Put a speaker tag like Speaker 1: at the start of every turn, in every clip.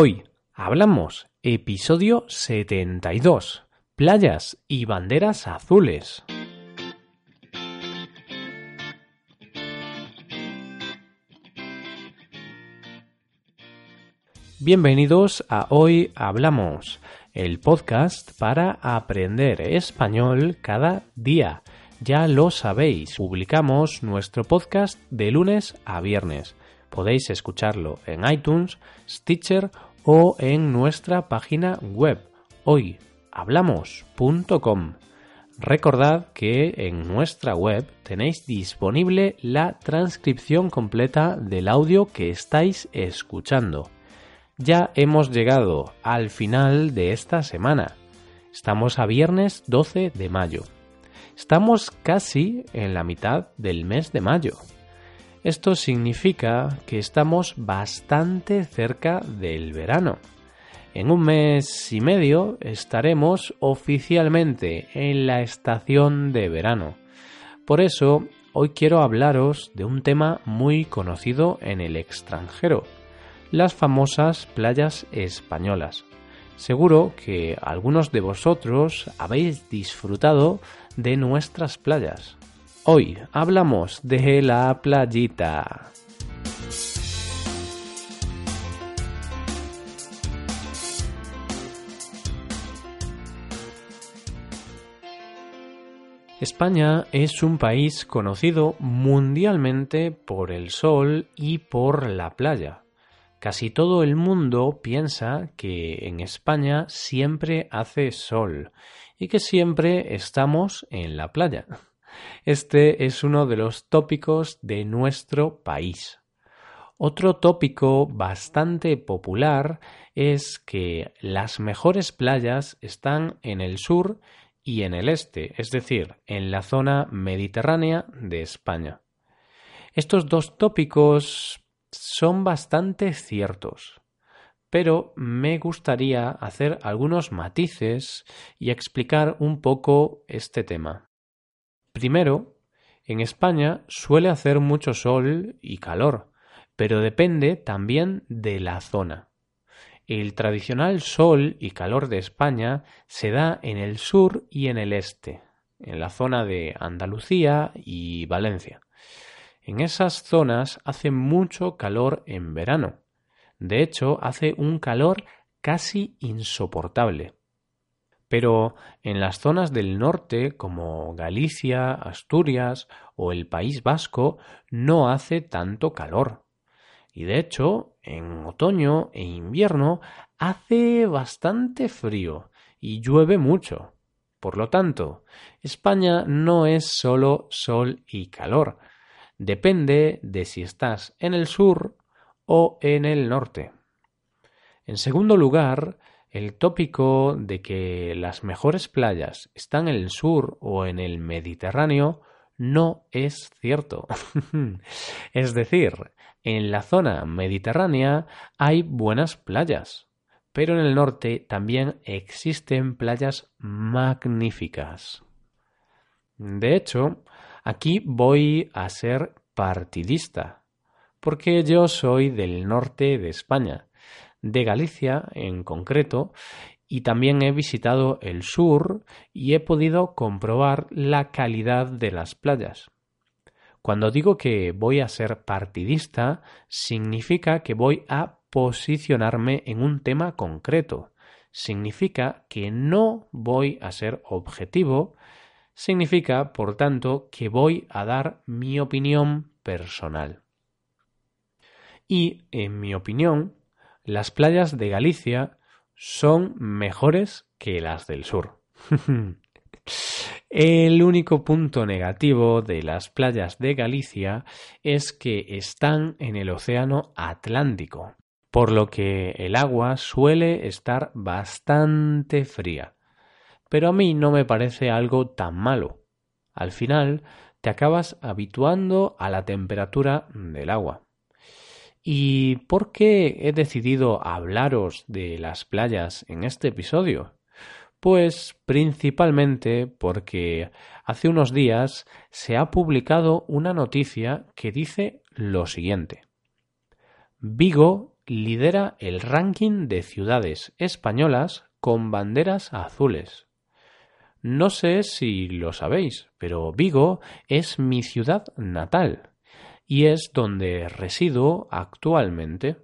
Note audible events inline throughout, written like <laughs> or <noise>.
Speaker 1: Hoy hablamos episodio 72, playas y banderas azules. Bienvenidos a Hoy Hablamos, el podcast para aprender español cada día. Ya lo sabéis, publicamos nuestro podcast de lunes a viernes. Podéis escucharlo en iTunes, Stitcher o en nuestra página web hoyhablamos.com. Recordad que en nuestra web tenéis disponible la transcripción completa del audio que estáis escuchando ya hemos llegado al final de esta semana. Estamos a viernes 12 de mayo. Estamos casi en la mitad del mes de mayo. Esto significa que estamos bastante cerca del verano. En un mes y medio estaremos oficialmente en la estación de verano. Por eso, hoy quiero hablaros de un tema muy conocido en el extranjero, las famosas playas españolas. Seguro que algunos de vosotros habéis disfrutado de nuestras playas. Hoy hablamos de la playita. España es un país conocido mundialmente por el sol y por la playa. Casi todo el mundo piensa que en España siempre hace sol y que siempre estamos en la playa. Este es uno de los tópicos de nuestro país. Otro tópico bastante popular es que las mejores playas están en el sur y en el este, es decir, en la zona mediterránea de España. Estos dos tópicos son bastante ciertos, pero me gustaría hacer algunos matices y explicar un poco este tema. Primero, en España suele hacer mucho sol y calor, pero depende también de la zona. El tradicional sol y calor de España se da en el sur y en el este, en la zona de Andalucía y Valencia. En esas zonas hace mucho calor en verano. De hecho, hace un calor casi insoportable. Pero en las zonas del norte, como Galicia, Asturias o el País Vasco, no hace tanto calor. Y de hecho, en otoño e invierno hace bastante frío y llueve mucho. Por lo tanto, España no es solo sol y calor, depende de si estás en el sur o en el norte. En segundo lugar, el tópico de que las mejores playas están en el sur o en el Mediterráneo no es cierto. <laughs> es decir, en la zona mediterránea hay buenas playas, pero en el norte también existen playas magníficas. De hecho, Aquí voy a ser partidista, porque yo soy del norte de España, de Galicia en concreto, y también he visitado el sur y he podido comprobar la calidad de las playas. Cuando digo que voy a ser partidista, significa que voy a posicionarme en un tema concreto. Significa que no voy a ser objetivo, significa, por tanto, que voy a dar mi opinión personal. Y, en mi opinión, las playas de Galicia son mejores que las del sur. <laughs> El único punto negativo de las playas de Galicia es que están en el Océano Atlántico, por lo que el agua suele estar bastante fría pero a mí no me parece algo tan malo. Al final te acabas habituando a la temperatura del agua. ¿Y por qué he decidido hablaros de las playas en este episodio? Pues principalmente porque hace unos días se ha publicado una noticia que dice lo siguiente. Vigo lidera el ranking de ciudades españolas con banderas azules. No sé si lo sabéis, pero Vigo es mi ciudad natal y es donde resido actualmente.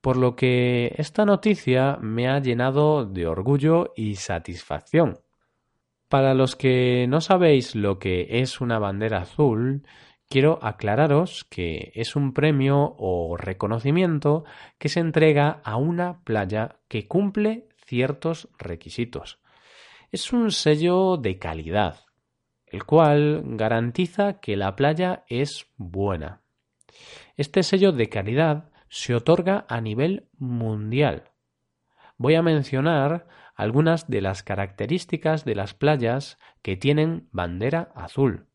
Speaker 1: Por lo que esta noticia me ha llenado de orgullo y satisfacción. Para los que no sabéis lo que es una bandera azul, quiero aclararos que es un premio o reconocimiento que se entrega a una playa que cumple ciertos requisitos. Es un sello de calidad, el cual garantiza que la playa es buena. Este sello de calidad se otorga a nivel mundial. Voy a mencionar algunas de las características de las playas que tienen bandera azul.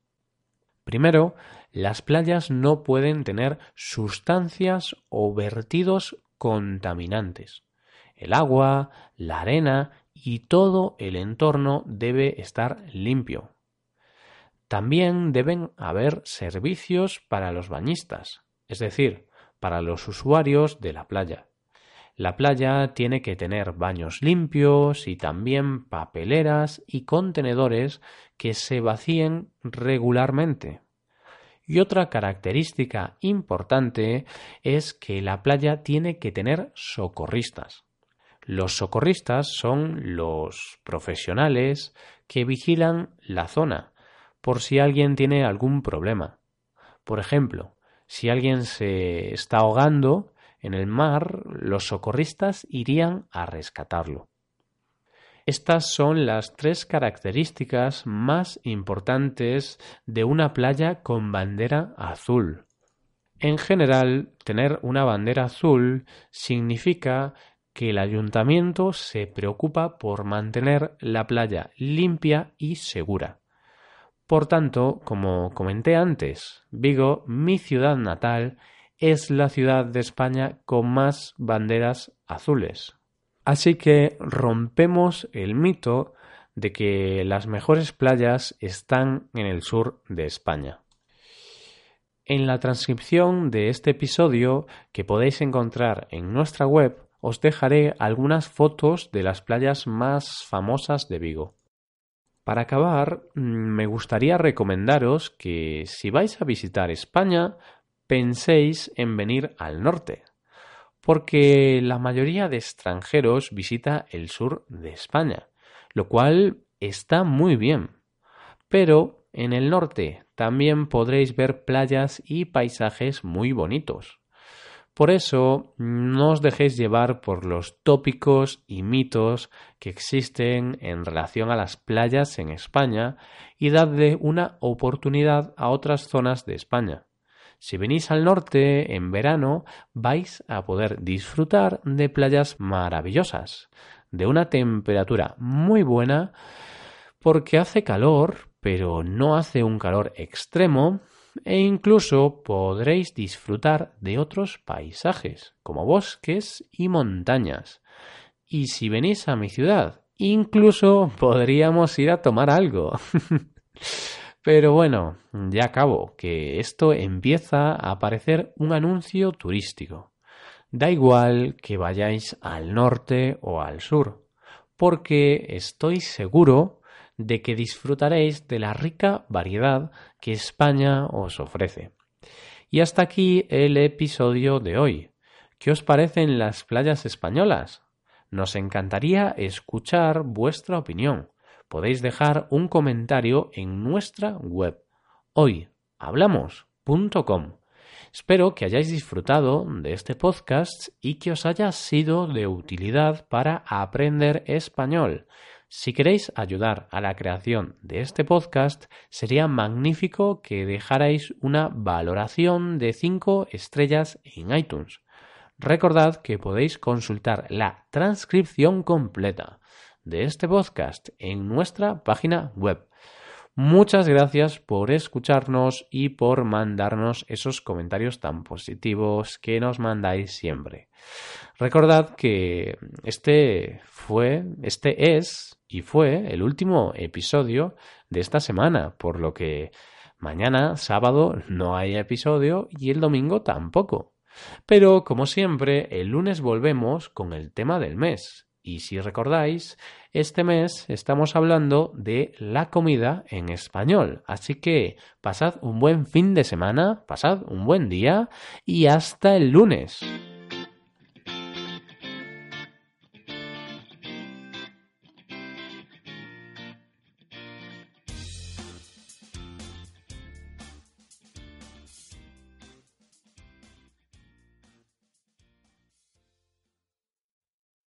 Speaker 1: Primero, las playas no pueden tener sustancias o vertidos contaminantes. El agua, la arena y todo el entorno debe estar limpio. También deben haber servicios para los bañistas, es decir, para los usuarios de la playa. La playa tiene que tener baños limpios y también papeleras y contenedores que se vacíen regularmente. Y otra característica importante es que la playa tiene que tener socorristas. Los socorristas son los profesionales que vigilan la zona por si alguien tiene algún problema. Por ejemplo, si alguien se está ahogando en el mar, los socorristas irían a rescatarlo. Estas son las tres características más importantes de una playa con bandera azul. En general, tener una bandera azul significa que el ayuntamiento se preocupa por mantener la playa limpia y segura. Por tanto, como comenté antes, Vigo, mi ciudad natal, es la ciudad de España con más banderas azules. Así que rompemos el mito de que las mejores playas están en el sur de España. En la transcripción de este episodio que podéis encontrar en nuestra web os dejaré algunas fotos de las playas más famosas de Vigo. Para acabar, mm, me gustaría recomendaros que si vais a visitar España, penséis en venir al norte, porque la mayoría de extranjeros visita el sur de España, lo cual está muy bien. Pero en el norte también podréis ver playas y paisajes muy bonitos. Por eso, no os dejéis llevar por los tópicos y mitos que existen en relación a las playas en España y dadle una oportunidad a otras zonas de España. Si venís al norte en verano, vais a poder disfrutar de playas maravillosas, de una temperatura muy buena, porque hace calor, pero no hace un calor extremo, e incluso podréis disfrutar de otros paisajes, como bosques y montañas. Y si venís a mi ciudad, incluso podríamos ir a tomar algo. <laughs> Pero bueno, ya acabo, que esto empieza a parecer un anuncio turístico. Da igual que vayáis al norte o al sur, porque estoy seguro de que disfrutaréis de la rica variedad que España os ofrece. Y hasta aquí el episodio de hoy. ¿Qué os parecen las playas españolas? Nos encantaría escuchar vuestra opinión. Podéis dejar un comentario en nuestra web hoyhablamos.com. Espero que hayáis disfrutado de este podcast y que os haya sido de utilidad para aprender español. Si queréis ayudar a la creación de este podcast, sería magnífico que dejarais una valoración de 5 estrellas en iTunes. Recordad que podéis consultar la transcripción completa de este podcast en nuestra página web. Muchas gracias por escucharnos y por mandarnos esos comentarios tan positivos que nos mandáis siempre. Recordad que este fue, este es y fue el último episodio de esta semana, por lo que mañana, sábado, no hay episodio y el domingo tampoco. Pero, como siempre, el lunes volvemos con el tema del mes. Y si recordáis, este mes estamos hablando de la comida en español. Así que pasad un buen fin de semana, pasad un buen día y hasta el lunes.